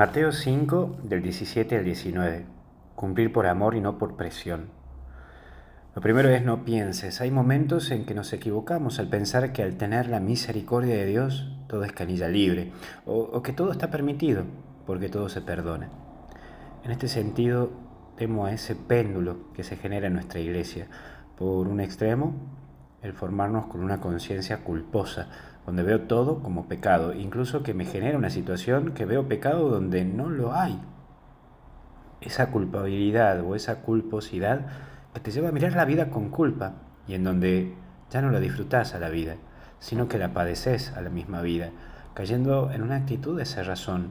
Mateo 5, del 17 al 19. Cumplir por amor y no por presión. Lo primero es no pienses. Hay momentos en que nos equivocamos al pensar que al tener la misericordia de Dios todo es canilla libre o, que todo está permitido porque todo se perdona. En este sentido, temo a ese péndulo que se genera en nuestra iglesia. Por un extremo, el formarnos con una conciencia culposa, donde veo todo como pecado, incluso que me genera una situación que veo pecado donde no lo hay. Esa culpabilidad o esa culposidad que te lleva a mirar la vida con culpa y en donde ya no la disfrutas a la vida, sino que la padeces a la misma vida, cayendo en una actitud de razón.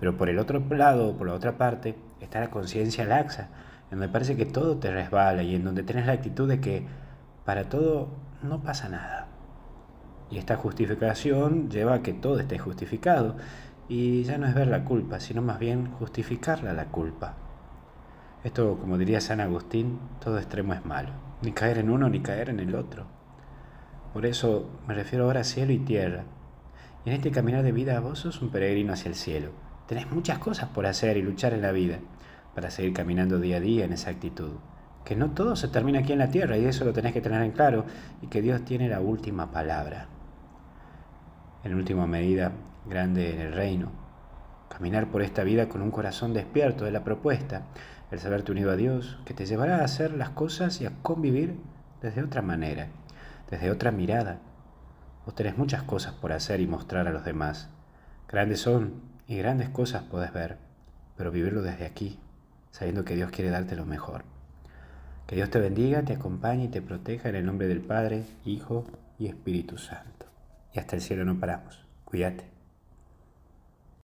Pero por el otro lado, por la otra parte, está la conciencia laxa, en donde parece que todo te resbala y en donde tienes la actitud de que para todo no pasa nada. Y esta justificación lleva a que todo esté justificado y ya no es ver la culpa, sino más bien justificarla la culpa. Esto, como diría San Agustín, todo extremo es malo, ni caer en uno ni caer en el otro. Por eso me refiero ahora a cielo y tierra. Y en este caminar de vida vos sos un peregrino hacia el cielo. Tenés muchas cosas por hacer y luchar en la vida para seguir caminando día a día en esa actitud que no todo se termina aquí en la tierra y eso lo tenés que tener en claro y que Dios tiene la última palabra. En última medida, grande en el reino. Caminar por esta vida con un corazón despierto de la propuesta, el saberte unido a Dios, que te llevará a hacer las cosas y a convivir desde otra manera, desde otra mirada. Vos tenés muchas cosas por hacer y mostrar a los demás. Grandes son y grandes cosas podés ver, pero vivirlo desde aquí, sabiendo que Dios quiere darte lo mejor. Que Dios te bendiga, te acompañe y te proteja en el nombre del Padre, Hijo y Espíritu Santo. Y hasta el cielo no paramos. Cuídate.